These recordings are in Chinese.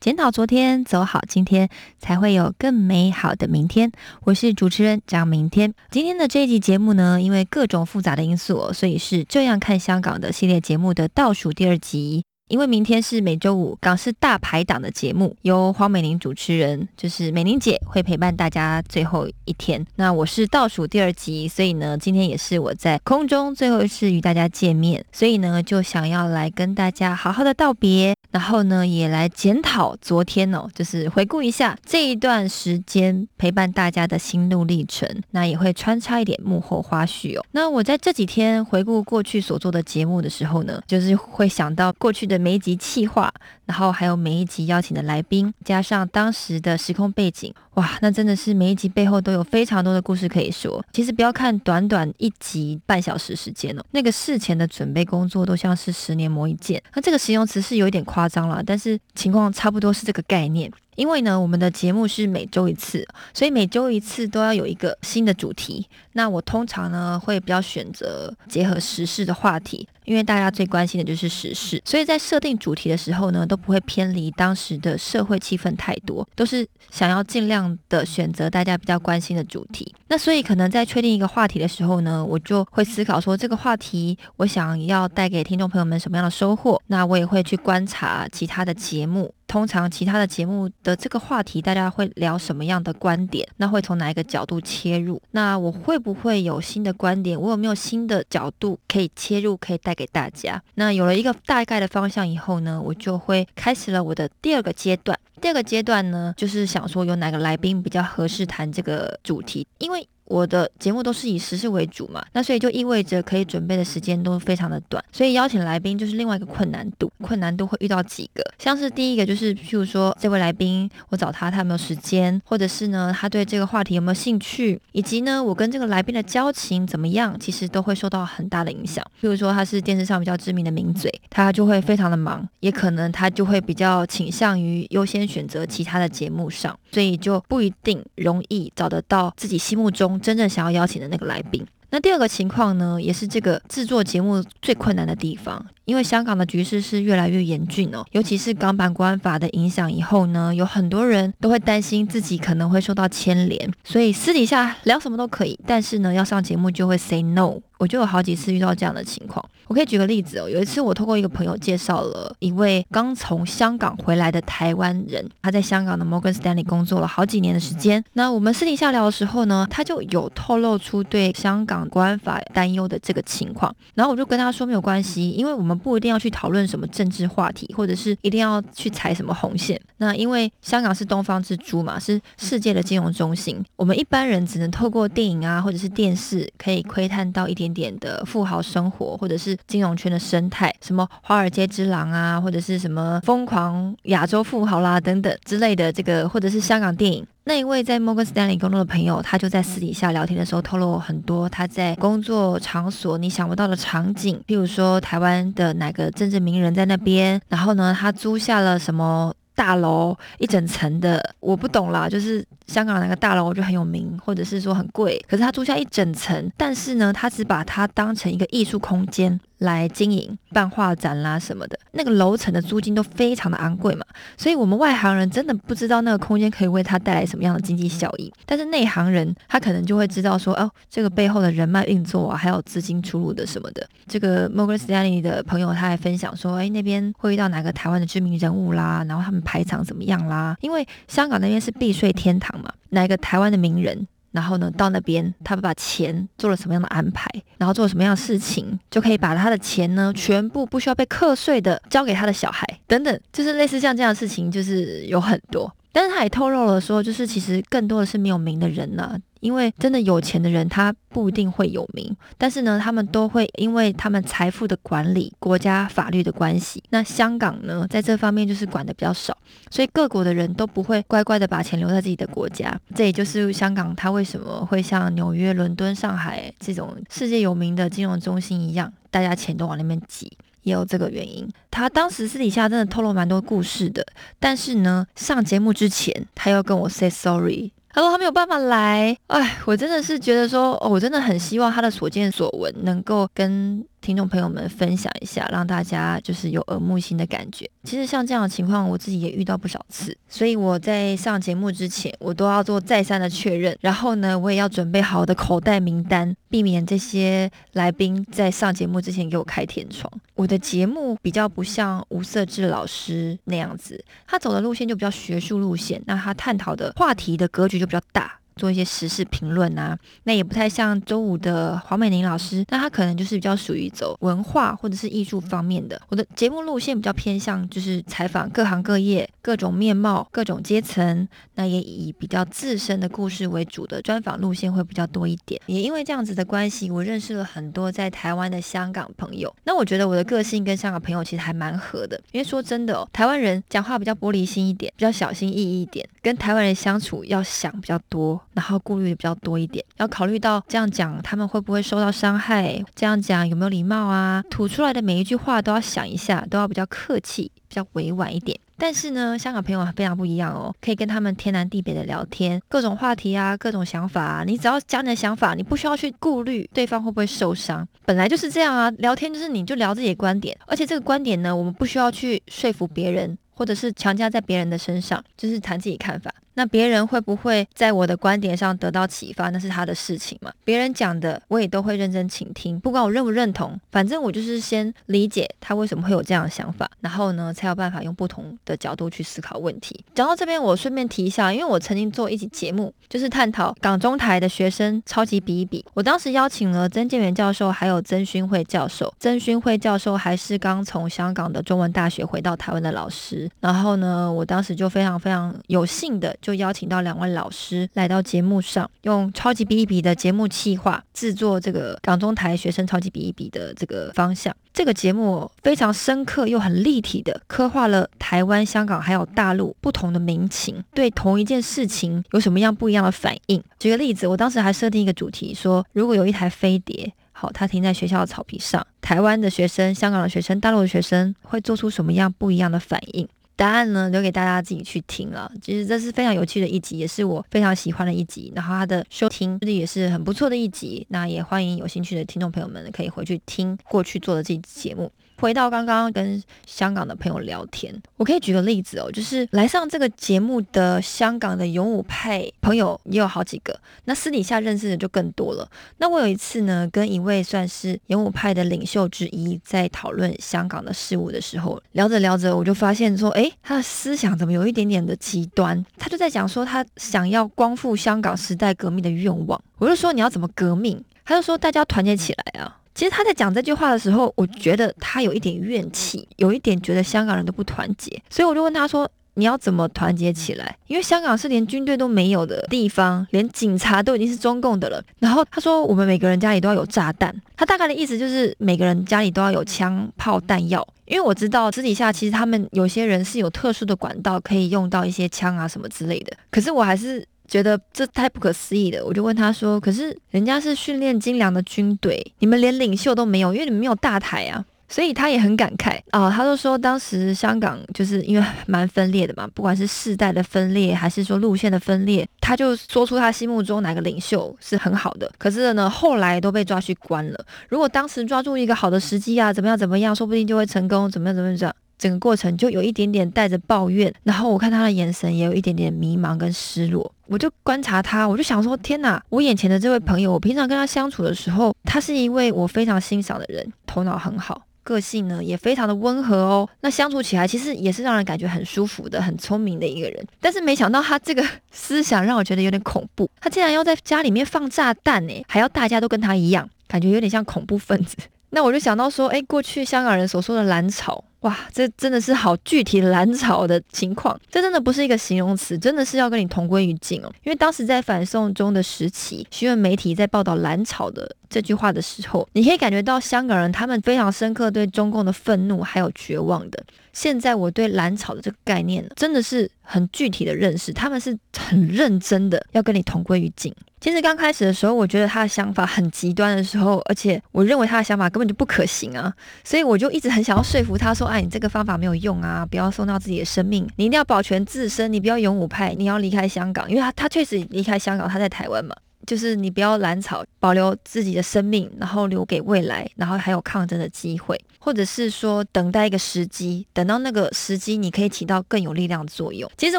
检讨昨天，走好今天，才会有更美好的明天。我是主持人张明天。今天的这一集节目呢，因为各种复杂的因素，所以是这样看香港的系列节目的倒数第二集。因为明天是每周五港式大排档的节目，由黄美玲主持人，就是美玲姐会陪伴大家最后一天。那我是倒数第二集，所以呢，今天也是我在空中最后一次与大家见面，所以呢，就想要来跟大家好好的道别，然后呢，也来检讨昨天哦，就是回顾一下这一段时间陪伴大家的心路历程，那也会穿插一点幕后花絮哦。那我在这几天回顾过去所做的节目的时候呢，就是会想到过去的每一集企划，然后还有每一集邀请的来宾，加上当时的时空背景，哇，那真的是每一集背后都有非常多的故事可以说。其实不要看短短一集半小时时间哦，那个事前的准备工作都像是十年磨一剑。那这个形容词是有一点夸张了，但是情况差不多是这个概念。因为呢，我们的节目是每周一次，所以每周一次都要有一个新的主题。那我通常呢会比较选择结合时事的话题，因为大家最关心的就是时事，所以在设定主题的时候呢，都不会偏离当时的社会气氛太多，都是想要尽量的选择大家比较关心的主题。那所以可能在确定一个话题的时候呢，我就会思考说这个话题我想要带给听众朋友们什么样的收获。那我也会去观察其他的节目。通常其他的节目的这个话题，大家会聊什么样的观点？那会从哪一个角度切入？那我会不会有新的观点？我有没有新的角度可以切入，可以带给大家？那有了一个大概的方向以后呢，我就会开始了我的第二个阶段。第二个阶段呢，就是想说有哪个来宾比较合适谈这个主题，因为。我的节目都是以时事为主嘛，那所以就意味着可以准备的时间都非常的短，所以邀请来宾就是另外一个困难度。困难度会遇到几个，像是第一个就是，譬如说这位来宾我找他，他有没有时间，或者是呢他对这个话题有没有兴趣，以及呢我跟这个来宾的交情怎么样，其实都会受到很大的影响。譬如说他是电视上比较知名的名嘴，他就会非常的忙，也可能他就会比较倾向于优先选择其他的节目上，所以就不一定容易找得到自己心目中。真正想要邀请的那个来宾。那第二个情况呢，也是这个制作节目最困难的地方，因为香港的局势是越来越严峻哦，尤其是港版国安法的影响以后呢，有很多人都会担心自己可能会受到牵连，所以私底下聊什么都可以，但是呢，要上节目就会 say no。我就有好几次遇到这样的情况，我可以举个例子哦。有一次我透过一个朋友介绍了一位刚从香港回来的台湾人，他在香港的摩根斯丹利工作了好几年的时间。那我们私底下聊的时候呢，他就有透露出对香港国安法担忧的这个情况。然后我就跟他说没有关系，因为我们不一定要去讨论什么政治话题，或者是一定要去踩什么红线。那因为香港是东方之珠嘛，是世界的金融中心，我们一般人只能透过电影啊或者是电视可以窥探到一点。点点的富豪生活，或者是金融圈的生态，什么华尔街之狼啊，或者是什么疯狂亚洲富豪啦等等之类的，这个或者是香港电影。那一位在摩根斯丹利工作的朋友，他就在私底下聊天的时候透露很多他在工作场所你想不到的场景，譬如说台湾的哪个政治名人在那边，然后呢，他租下了什么。大楼一整层的，我不懂啦，就是香港那个大楼就很有名，或者是说很贵，可是他租下一整层，但是呢，他只把它当成一个艺术空间来经营，办画展啦什么的，那个楼层的租金都非常的昂贵嘛，所以我们外行人真的不知道那个空间可以为他带来什么样的经济效益，但是内行人他可能就会知道说，哦，这个背后的人脉运作啊，还有资金出入的什么的。这个 Morgan Stanley 的朋友他还分享说，哎，那边会遇到哪个台湾的知名人物啦，然后他们排场怎么样啦？因为香港那边是避税天堂嘛，哪个台湾的名人？然后呢到那边他把钱做了什么样的安排，然后做了什么样的事情，就可以把他的钱呢全部不需要被课税的交给他的小孩等等，就是类似像这样的事情，就是有很多。但是他也透露了说，就是其实更多的是没有名的人呢。因为真的有钱的人，他不一定会有名，但是呢，他们都会因为他们财富的管理、国家法律的关系。那香港呢，在这方面就是管的比较少，所以各国的人都不会乖乖的把钱留在自己的国家。这也就是香港它为什么会像纽约、伦敦、上海这种世界有名的金融中心一样，大家钱都往那边挤，也有这个原因。他当时私底下真的透露蛮多故事的，但是呢，上节目之前他要跟我 say sorry。他说他没有办法来，哎，我真的是觉得说，哦，我真的很希望他的所见所闻能够跟。听众朋友们，分享一下，让大家就是有耳目新的感觉。其实像这样的情况，我自己也遇到不少次，所以我在上节目之前，我都要做再三的确认。然后呢，我也要准备好的口袋名单，避免这些来宾在上节目之前给我开天窗。我的节目比较不像吴色志老师那样子，他走的路线就比较学术路线，那他探讨的话题的格局就比较大。做一些时事评论啊，那也不太像周五的黄美玲老师，那她可能就是比较属于走文化或者是艺术方面的。我的节目路线比较偏向就是采访各行各业、各种面貌、各种阶层，那也以比较自身的故事为主的专访路线会比较多一点。也因为这样子的关系，我认识了很多在台湾的香港朋友。那我觉得我的个性跟香港朋友其实还蛮合的，因为说真的哦，台湾人讲话比较玻璃心一点，比较小心翼翼一点，跟台湾人相处要想比较多。然后顾虑的比较多一点，要考虑到这样讲他们会不会受到伤害，这样讲有没有礼貌啊？吐出来的每一句话都要想一下，都要比较客气，比较委婉一点。但是呢，香港朋友非常不一样哦，可以跟他们天南地北的聊天，各种话题啊，各种想法啊，你只要讲你的想法，你不需要去顾虑对方会不会受伤，本来就是这样啊。聊天就是你就聊自己的观点，而且这个观点呢，我们不需要去说服别人，或者是强加在别人的身上，就是谈自己看法。那别人会不会在我的观点上得到启发？那是他的事情嘛。别人讲的，我也都会认真倾听，不管我认不认同，反正我就是先理解他为什么会有这样的想法，然后呢，才有办法用不同的角度去思考问题。讲到这边，我顺便提一下，因为我曾经做一集节目，就是探讨港中台的学生超级比一比。我当时邀请了曾建元教授，还有曾勋惠教授。曾勋惠教授还是刚从香港的中文大学回到台湾的老师。然后呢，我当时就非常非常有幸的。就邀请到两位老师来到节目上，用超级比一比的节目企划制作这个港中台学生超级比一比的这个方向。这个节目非常深刻又很立体的刻画了台湾、香港还有大陆不同的民情，对同一件事情有什么样不一样的反应。举个例子，我当时还设定一个主题，说如果有一台飞碟，好，它停在学校的草皮上，台湾的学生、香港的学生、大陆的学生会做出什么样不一样的反应？答案呢，留给大家自己去听了。其实这是非常有趣的一集，也是我非常喜欢的一集。然后它的收听率也是很不错的一集。那也欢迎有兴趣的听众朋友们可以回去听过去做的这期节目。回到刚刚跟香港的朋友聊天，我可以举个例子哦，就是来上这个节目的香港的勇武派朋友也有好几个，那私底下认识的就更多了。那我有一次呢，跟一位算是勇武派的领袖之一在讨论香港的事物的时候，聊着聊着，我就发现说，诶，他的思想怎么有一点点的极端？他就在讲说，他想要光复香港时代革命的愿望。我就说，你要怎么革命？他就说，大家团结起来啊。其实他在讲这句话的时候，我觉得他有一点怨气，有一点觉得香港人都不团结，所以我就问他说：“你要怎么团结起来？因为香港是连军队都没有的地方，连警察都已经是中共的了。”然后他说：“我们每个人家里都要有炸弹。”他大概的意思就是每个人家里都要有枪炮弹药。因为我知道私底下其实他们有些人是有特殊的管道可以用到一些枪啊什么之类的，可是我还是。觉得这太不可思议了，我就问他说：“可是人家是训练精良的军队，你们连领袖都没有，因为你们没有大台啊。”所以他也很感慨啊，他就说当时香港就是因为蛮分裂的嘛，不管是世代的分裂，还是说路线的分裂，他就说出他心目中哪个领袖是很好的。可是呢，后来都被抓去关了。如果当时抓住一个好的时机啊，怎么样怎么样，说不定就会成功，怎么样怎么样。整个过程就有一点点带着抱怨，然后我看他的眼神也有一点点迷茫跟失落。我就观察他，我就想说：天哪！我眼前的这位朋友，我平常跟他相处的时候，他是一位我非常欣赏的人，头脑很好，个性呢也非常的温和哦。那相处起来其实也是让人感觉很舒服的，很聪明的一个人。但是没想到他这个 思想让我觉得有点恐怖，他竟然要在家里面放炸弹呢，还要大家都跟他一样，感觉有点像恐怖分子。那我就想到说，哎，过去香港人所说的蓝草。哇，这真的是好具体蓝潮的情况，这真的不是一个形容词，真的是要跟你同归于尽哦。因为当时在反送中的时期，新闻媒体在报道蓝草的这句话的时候，你可以感觉到香港人他们非常深刻对中共的愤怒还有绝望的。现在我对蓝草的这个概念真的是很具体的认识，他们是很认真的要跟你同归于尽。其实刚开始的时候，我觉得他的想法很极端的时候，而且我认为他的想法根本就不可行啊，所以我就一直很想要说服他说：“哎，你这个方法没有用啊，不要送到自己的生命，你一定要保全自身，你不要勇武派，你要离开香港，因为他他确实离开香港，他在台湾嘛。”就是你不要兰草，保留自己的生命，然后留给未来，然后还有抗争的机会，或者是说等待一个时机，等到那个时机，你可以起到更有力量的作用。其实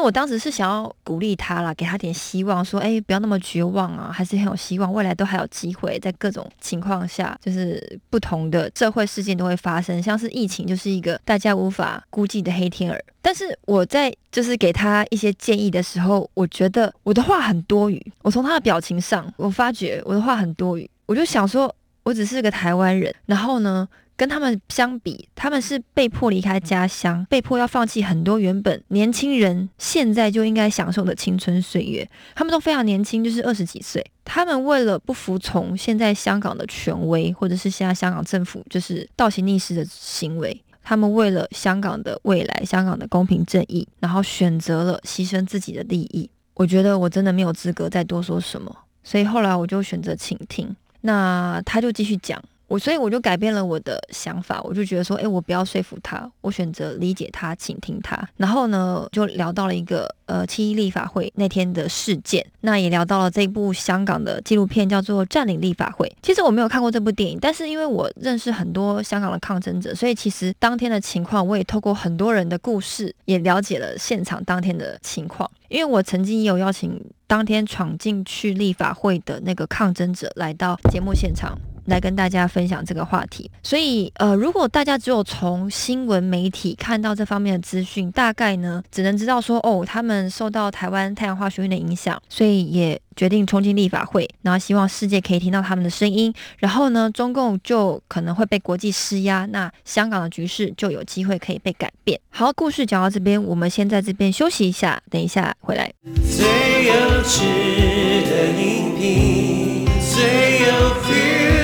我当时是想要鼓励他啦，给他点希望，说，哎，不要那么绝望啊，还是很有希望，未来都还有机会，在各种情况下，就是不同的社会事件都会发生，像是疫情就是一个大家无法估计的黑天鹅。但是我在就是给他一些建议的时候，我觉得我的话很多余。我从他的表情上，我发觉我的话很多余。我就想说，我只是个台湾人，然后呢，跟他们相比，他们是被迫离开家乡，被迫要放弃很多原本年轻人现在就应该享受的青春岁月。他们都非常年轻，就是二十几岁。他们为了不服从现在香港的权威，或者是现在香港政府就是倒行逆施的行为。他们为了香港的未来、香港的公平正义，然后选择了牺牲自己的利益。我觉得我真的没有资格再多说什么，所以后来我就选择倾听。那他就继续讲。我所以我就改变了我的想法，我就觉得说，哎，我不要说服他，我选择理解他，倾听他。然后呢，就聊到了一个呃七一立法会那天的事件，那也聊到了这部香港的纪录片，叫做《占领立法会》。其实我没有看过这部电影，但是因为我认识很多香港的抗争者，所以其实当天的情况，我也透过很多人的故事，也了解了现场当天的情况。因为我曾经也有邀请当天闯进去立法会的那个抗争者来到节目现场。来跟大家分享这个话题，所以呃，如果大家只有从新闻媒体看到这方面的资讯，大概呢只能知道说，哦，他们受到台湾太阳花学运的影响，所以也决定冲进立法会，然后希望世界可以听到他们的声音，然后呢，中共就可能会被国际施压，那香港的局势就有机会可以被改变。好，故事讲到这边，我们先在这边休息一下，等一下回来。最有趣的音频，最有的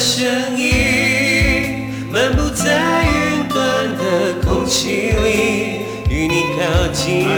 声音，漫步在云端的空气里，与你靠近。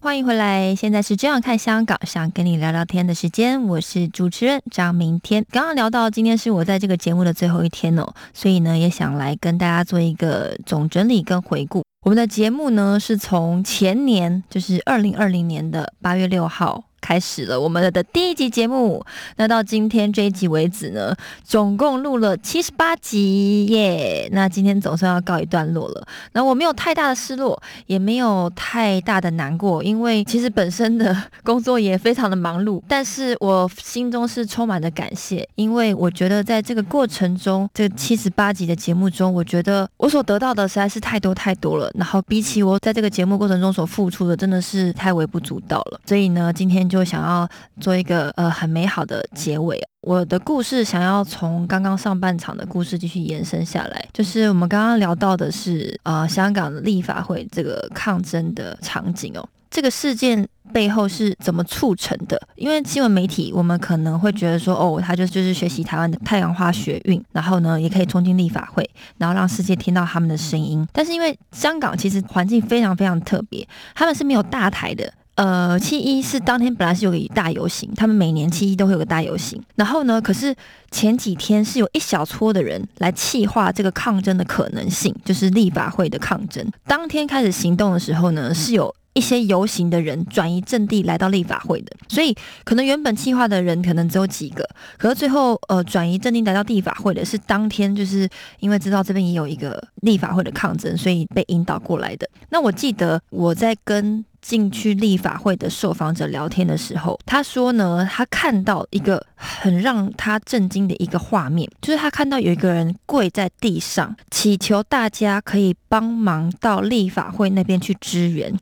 欢迎回来，现在是这样看香港，想跟你聊聊天的时间，我是主持人张明天。刚刚聊到今天是我在这个节目的最后一天哦，所以呢，也想来跟大家做一个总整理跟回顾。我们的节目呢，是从前年，就是二零二零年的八月六号。开始了我们的第一集节目，那到今天这一集为止呢，总共录了七十八集耶。那今天总算要告一段落了。那我没有太大的失落，也没有太大的难过，因为其实本身的工作也非常的忙碌。但是我心中是充满了感谢，因为我觉得在这个过程中，这七十八集的节目中，我觉得我所得到的实在是太多太多了。然后比起我在这个节目过程中所付出的，真的是太微不足道了。所以呢，今天。就想要做一个呃很美好的结尾。我的故事想要从刚刚上半场的故事继续延伸下来，就是我们刚刚聊到的是呃香港的立法会这个抗争的场景哦。这个事件背后是怎么促成的？因为新闻媒体我们可能会觉得说，哦，他就就是学习台湾的太阳花学运，然后呢也可以冲进立法会，然后让世界听到他们的声音。但是因为香港其实环境非常非常特别，他们是没有大台的。呃，七一是当天本来是有个大游行，他们每年七一都会有个大游行。然后呢，可是前几天是有一小撮的人来气化这个抗争的可能性，就是立法会的抗争。当天开始行动的时候呢，是有一些游行的人转移阵地来到立法会的，所以可能原本计划的人可能只有几个，可是最后呃转移阵地来到立法会的是当天就是因为知道这边也有一个立法会的抗争，所以被引导过来的。那我记得我在跟进去立法会的受访者聊天的时候，他说呢，他看到一个很让他震惊的一个画面，就是他看到有一个人跪在地上，祈求大家可以帮忙到立法会那边去支援。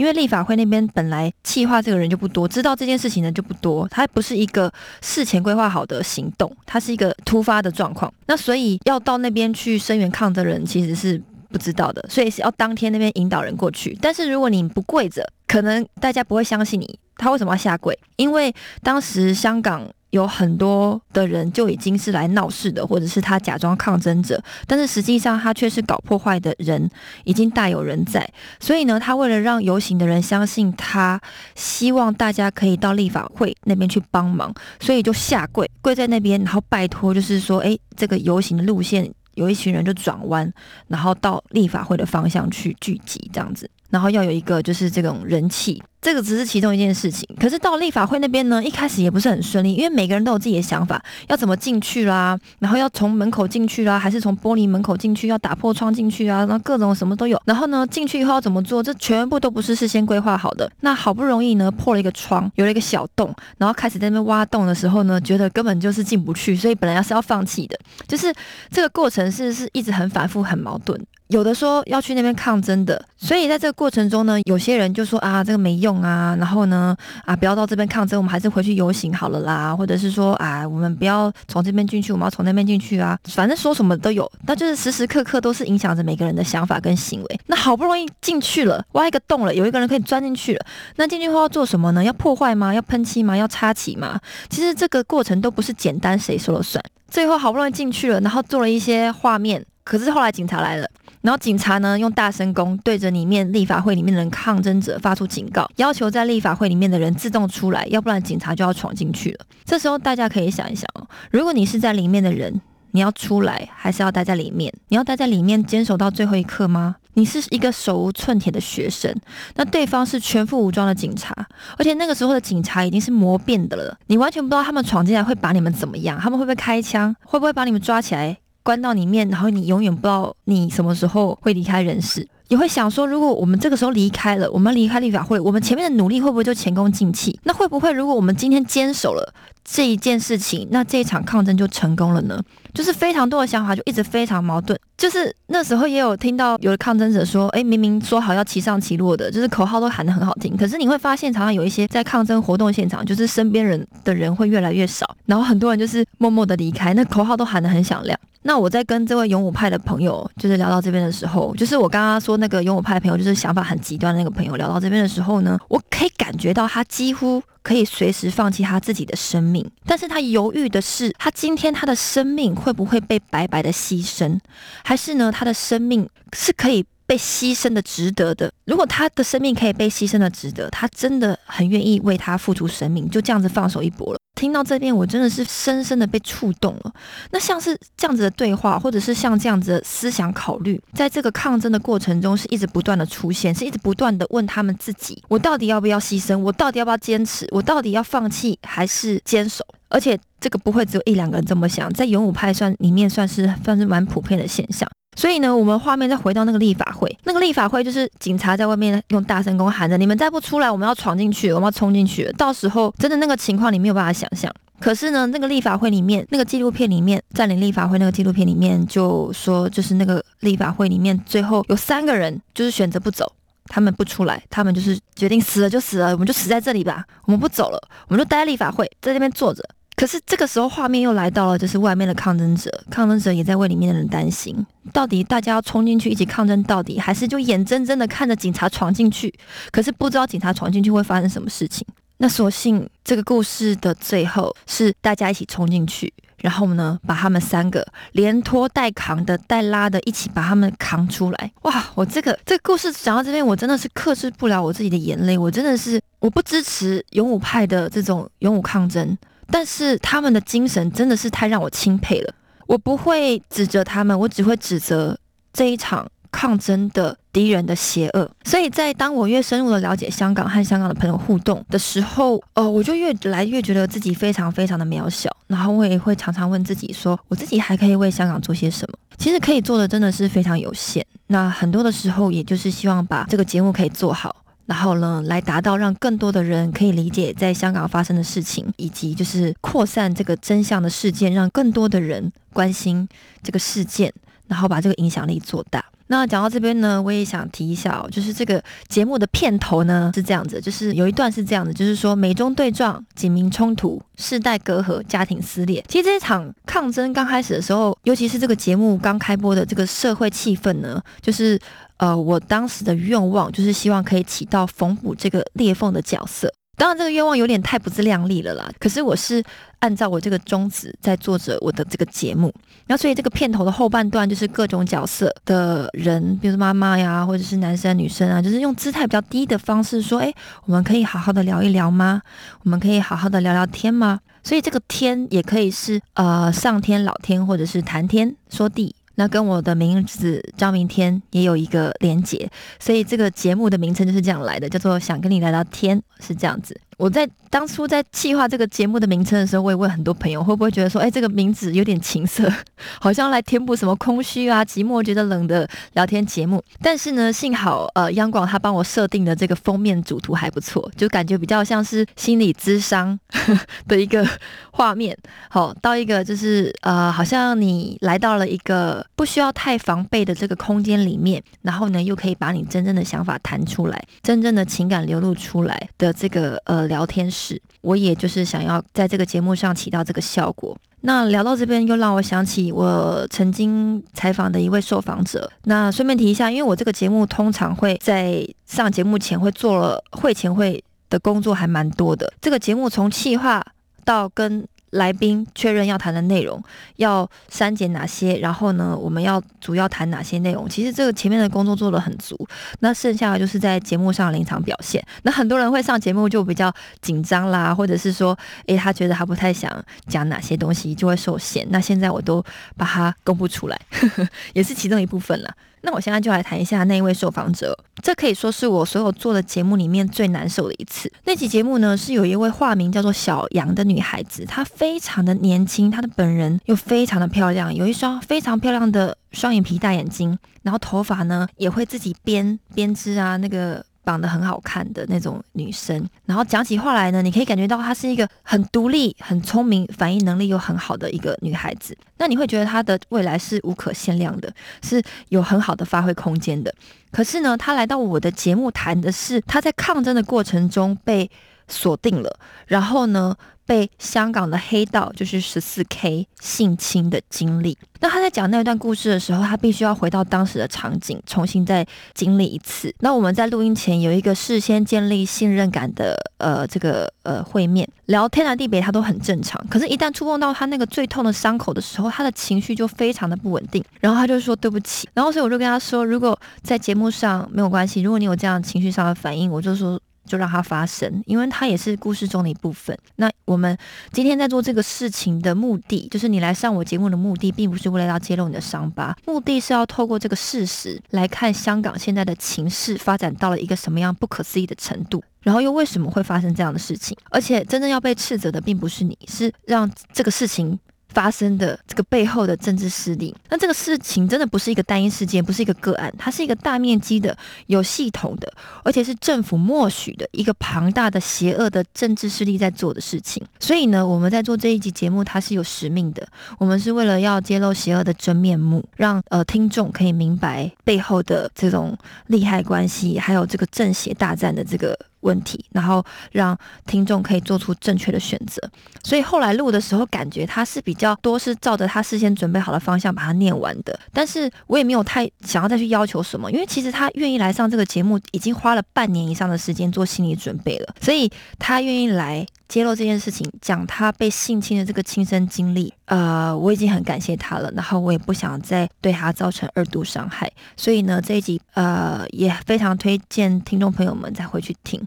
因为立法会那边本来计划这个人就不多，知道这件事情的就不多，它不是一个事前规划好的行动，它是一个突发的状况。那所以要到那边去声援抗的人其实是不知道的，所以是要当天那边引导人过去。但是如果你不跪着，可能大家不会相信你。他为什么要下跪？因为当时香港。有很多的人就已经是来闹事的，或者是他假装抗争者，但是实际上他却是搞破坏的人，已经大有人在。所以呢，他为了让游行的人相信他，希望大家可以到立法会那边去帮忙，所以就下跪，跪在那边，然后拜托，就是说，哎，这个游行的路线有一群人就转弯，然后到立法会的方向去聚集，这样子，然后要有一个就是这种人气。这个只是其中一件事情，可是到立法会那边呢，一开始也不是很顺利，因为每个人都有自己的想法，要怎么进去啦，然后要从门口进去啦，还是从玻璃门口进去，要打破窗进去啊，然后各种什么都有。然后呢，进去以后要怎么做，这全部都不是事先规划好的。那好不容易呢，破了一个窗，有了一个小洞，然后开始在那边挖洞的时候呢，觉得根本就是进不去，所以本来要是要放弃的，就是这个过程是是一直很反复、很矛盾。有的说要去那边抗争的，所以在这个过程中呢，有些人就说啊，这个没用啊，然后呢，啊，不要到这边抗争，我们还是回去游行好了啦，或者是说啊，我们不要从这边进去，我们要从那边进去啊，反正说什么都有，那就是时时刻刻都是影响着每个人的想法跟行为。那好不容易进去了，挖一个洞了，有一个人可以钻进去了，那进去后要做什么呢？要破坏吗？要喷漆吗？要插旗吗？其实这个过程都不是简单谁说了算。最后好不容易进去了，然后做了一些画面，可是后来警察来了。然后警察呢，用大声公对着里面立法会里面的人抗争者发出警告，要求在立法会里面的人自动出来，要不然警察就要闯进去了。这时候大家可以想一想哦，如果你是在里面的人，你要出来还是要待在里面？你要待在里面坚守到最后一刻吗？你是一个手无寸铁的学生，那对方是全副武装的警察，而且那个时候的警察已经是磨变的了，你完全不知道他们闯进来会把你们怎么样，他们会不会开枪，会不会把你们抓起来？关到里面，然后你永远不知道你什么时候会离开人世。你会想说，如果我们这个时候离开了，我们离开立法会，我们前面的努力会不会就前功尽弃？那会不会如果我们今天坚守了这一件事情，那这一场抗争就成功了呢？就是非常多的想法，就一直非常矛盾。就是那时候也有听到有的抗争者说，哎，明明说好要齐上齐落的，就是口号都喊得很好听，可是你会发现常常有一些在抗争活动现场，就是身边人的人会越来越少，然后很多人就是默默的离开，那口号都喊得很响亮。那我在跟这位勇武派的朋友就是聊到这边的时候，就是我刚刚说那个勇武派的朋友，就是想法很极端的那个朋友，聊到这边的时候呢，我可以感觉到他几乎可以随时放弃他自己的生命，但是他犹豫的是，他今天他的生命会不会被白白的牺牲，还是呢，他的生命是可以。被牺牲的值得的，如果他的生命可以被牺牲的值得，他真的很愿意为他付出生命，就这样子放手一搏了。听到这边，我真的是深深的被触动了。那像是这样子的对话，或者是像这样子的思想考虑，在这个抗争的过程中，是一直不断的出现，是一直不断的问他们自己：我到底要不要牺牲？我到底要不要坚持？我到底要放弃还是坚守？而且这个不会只有一两个人这么想，在勇武派算里面算是算是蛮普遍的现象。所以呢，我们画面再回到那个立法会，那个立法会就是警察在外面用大声公喊着：“你们再不出来，我们要闯进去，我们要冲进去。”到时候真的那个情况你没有办法想象。可是呢，那个立法会里面，那个纪录片里面占领立法会那个纪录片里面就说，就是那个立法会里面最后有三个人就是选择不走，他们不出来，他们就是决定死了就死了，我们就死在这里吧，我们不走了，我们就待在立法会，在那边坐着。可是这个时候，画面又来到了，就是外面的抗争者，抗争者也在为里面的人担心，到底大家要冲进去一起抗争到底，还是就眼睁睁的看着警察闯进去？可是不知道警察闯进去会发生什么事情。那所幸这个故事的最后是大家一起冲进去，然后呢，把他们三个连拖带扛的、带拉的，一起把他们扛出来。哇！我这个这个故事讲到这边，我真的是克制不了我自己的眼泪。我真的是我不支持勇武派的这种勇武抗争。但是他们的精神真的是太让我钦佩了。我不会指责他们，我只会指责这一场抗争的敌人的邪恶。所以在当我越深入的了解香港和香港的朋友互动的时候，呃，我就越来越觉得自己非常非常的渺小。然后我也会常常问自己说，我自己还可以为香港做些什么？其实可以做的真的是非常有限。那很多的时候，也就是希望把这个节目可以做好。然后呢，来达到让更多的人可以理解在香港发生的事情，以及就是扩散这个真相的事件，让更多的人关心这个事件，然后把这个影响力做大。那讲到这边呢，我也想提一下哦，就是这个节目的片头呢是这样子，就是有一段是这样的，就是说美中对撞、警民冲突、世代隔阂、家庭撕裂。其实这场抗争刚开始的时候，尤其是这个节目刚开播的这个社会气氛呢，就是呃，我当时的愿望就是希望可以起到缝补这个裂缝的角色。当然，这个愿望有点太不自量力了啦。可是我是按照我这个宗旨在做着我的这个节目，那所以这个片头的后半段就是各种角色的人，比如说妈妈呀，或者是男生女生啊，就是用姿态比较低的方式说：“哎，我们可以好好的聊一聊吗？我们可以好好的聊聊天吗？”所以这个天也可以是呃上天、老天，或者是谈天说地。那跟我的名字张明天也有一个连结，所以这个节目的名称就是这样来的，叫做想跟你聊聊天，是这样子。我在当初在计划这个节目的名称的时候，我也问很多朋友，会不会觉得说，哎，这个名字有点情色，好像来填补什么空虚啊、寂寞、觉得冷的聊天节目。但是呢，幸好呃，央广他帮我设定的这个封面主图还不错，就感觉比较像是心理咨商 的一个画面。好，到一个就是呃，好像你来到了一个不需要太防备的这个空间里面，然后呢，又可以把你真正的想法谈出来，真正的情感流露出来的这个呃。聊天室，我也就是想要在这个节目上起到这个效果。那聊到这边，又让我想起我曾经采访的一位受访者。那顺便提一下，因为我这个节目通常会在上节目前会做了会前会的工作，还蛮多的。这个节目从企划到跟来宾确认要谈的内容，要删减哪些，然后呢，我们要主要谈哪些内容？其实这个前面的工作做得很足，那剩下的就是在节目上临场表现。那很多人会上节目就比较紧张啦，或者是说，诶，他觉得他不太想讲哪些东西，就会受限。那现在我都把它公布出来，也是其中一部分了。那我现在就来谈一下那一位受访者，这可以说是我所有做的节目里面最难受的一次。那期节目呢，是有一位化名叫做小杨的女孩子，她非常的年轻，她的本人又非常的漂亮，有一双非常漂亮的双眼皮大眼睛，然后头发呢也会自己编编织啊，那个。长得很好看的那种女生，然后讲起话来呢，你可以感觉到她是一个很独立、很聪明、反应能力又很好的一个女孩子。那你会觉得她的未来是无可限量的，是有很好的发挥空间的。可是呢，她来到我的节目谈的是她在抗争的过程中被锁定了，然后呢？被香港的黑道就是十四 K 性侵的经历。那他在讲那段故事的时候，他必须要回到当时的场景，重新再经历一次。那我们在录音前有一个事先建立信任感的呃这个呃会面，聊天南地北，他都很正常。可是，一旦触碰到他那个最痛的伤口的时候，他的情绪就非常的不稳定。然后他就说对不起。然后所以我就跟他说，如果在节目上没有关系，如果你有这样情绪上的反应，我就说。就让它发生，因为它也是故事中的一部分。那我们今天在做这个事情的目的，就是你来上我节目的目的，并不是为了要揭露你的伤疤，目的是要透过这个事实来看香港现在的情势发展到了一个什么样不可思议的程度，然后又为什么会发生这样的事情？而且真正要被斥责的，并不是你，是让这个事情。发生的这个背后的政治势力，那这个事情真的不是一个单一事件，不是一个个案，它是一个大面积的、有系统的，而且是政府默许的一个庞大的、邪恶的政治势力在做的事情。所以呢，我们在做这一集节目，它是有使命的。我们是为了要揭露邪恶的真面目，让呃听众可以明白背后的这种利害关系，还有这个正邪大战的这个。问题，然后让听众可以做出正确的选择。所以后来录的时候，感觉他是比较多是照着他事先准备好的方向把它念完的。但是我也没有太想要再去要求什么，因为其实他愿意来上这个节目，已经花了半年以上的时间做心理准备了，所以他愿意来。揭露这件事情，讲他被性侵的这个亲身经历，呃，我已经很感谢他了，然后我也不想再对他造成二度伤害，所以呢，这一集呃也非常推荐听众朋友们再回去听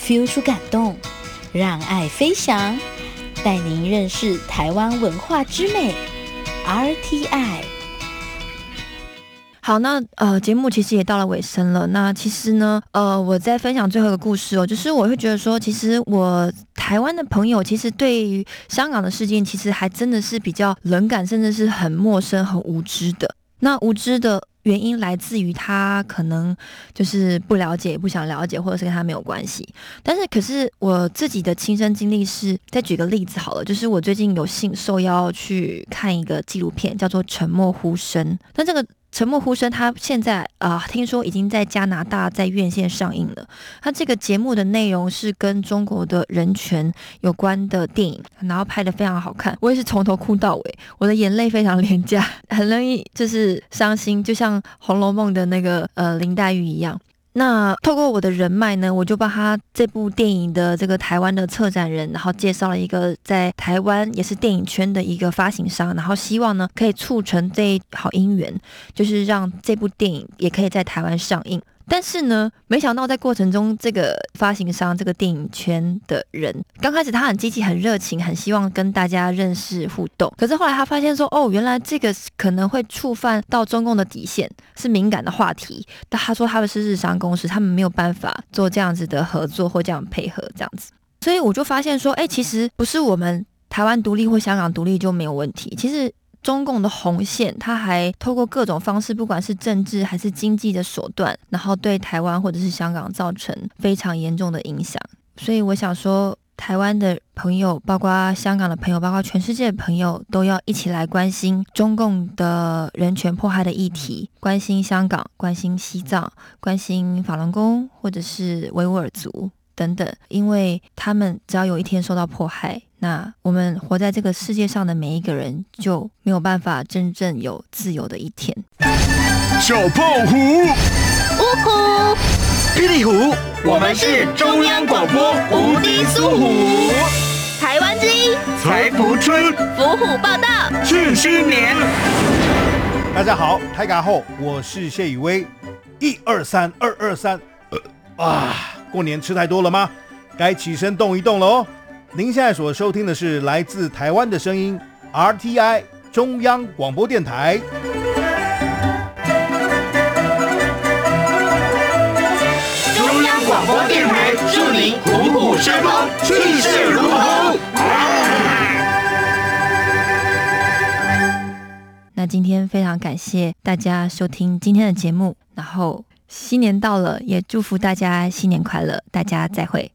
，feel 出感动，让爱飞翔，带您认识台湾文化之美，RTI。好，那呃，节目其实也到了尾声了。那其实呢，呃，我在分享最后一个故事哦，就是我会觉得说，其实我台湾的朋友，其实对于香港的事件，其实还真的是比较冷感，甚至是很陌生、很无知的。那无知的。原因来自于他可能就是不了解、不想了解，或者是跟他没有关系。但是，可是我自己的亲身经历是，再举个例子好了，就是我最近有幸受邀去看一个纪录片，叫做《沉默呼声》。但这个。沉默呼声，他现在啊，听说已经在加拿大在院线上映了。他这个节目的内容是跟中国的人权有关的电影，然后拍的非常好看。我也是从头哭到尾，我的眼泪非常廉价，很容易就是伤心，就像《红楼梦》的那个呃林黛玉一样。那透过我的人脉呢，我就帮他这部电影的这个台湾的策展人，然后介绍了一个在台湾也是电影圈的一个发行商，然后希望呢可以促成这一好姻缘，就是让这部电影也可以在台湾上映。但是呢，没想到在过程中，这个发行商、这个电影圈的人，刚开始他很积极、很热情，很希望跟大家认识互动。可是后来他发现说，哦，原来这个可能会触犯到中共的底线，是敏感的话题。但他说他们是日商公司，他们没有办法做这样子的合作或这样配合这样子。所以我就发现说，哎，其实不是我们台湾独立或香港独立就没有问题，其实。中共的红线，他还透过各种方式，不管是政治还是经济的手段，然后对台湾或者是香港造成非常严重的影响。所以我想说，台湾的朋友，包括香港的朋友，包括全世界的朋友，都要一起来关心中共的人权迫害的议题，关心香港，关心西藏，关心法轮功或者是维吾尔族等等，因为他们只要有一天受到迫害。那我们活在这个世界上的每一个人就没有办法真正有自由的一天。小胖虎，呜呼，霹雳虎，我们是中央广播无敌苏虎，台湾之音，财福春，伏虎报道，庆新年。大家好，台港后，我是谢宇威，一二三，二二三，啊，过年吃太多了吗？该起身动一动了哦。您现在所收听的是来自台湾的声音，RTI 中央广播电台。中央广播电台祝您虎虎生风，气势如虹。那今天非常感谢大家收听今天的节目，然后新年到了，也祝福大家新年快乐，大家再会。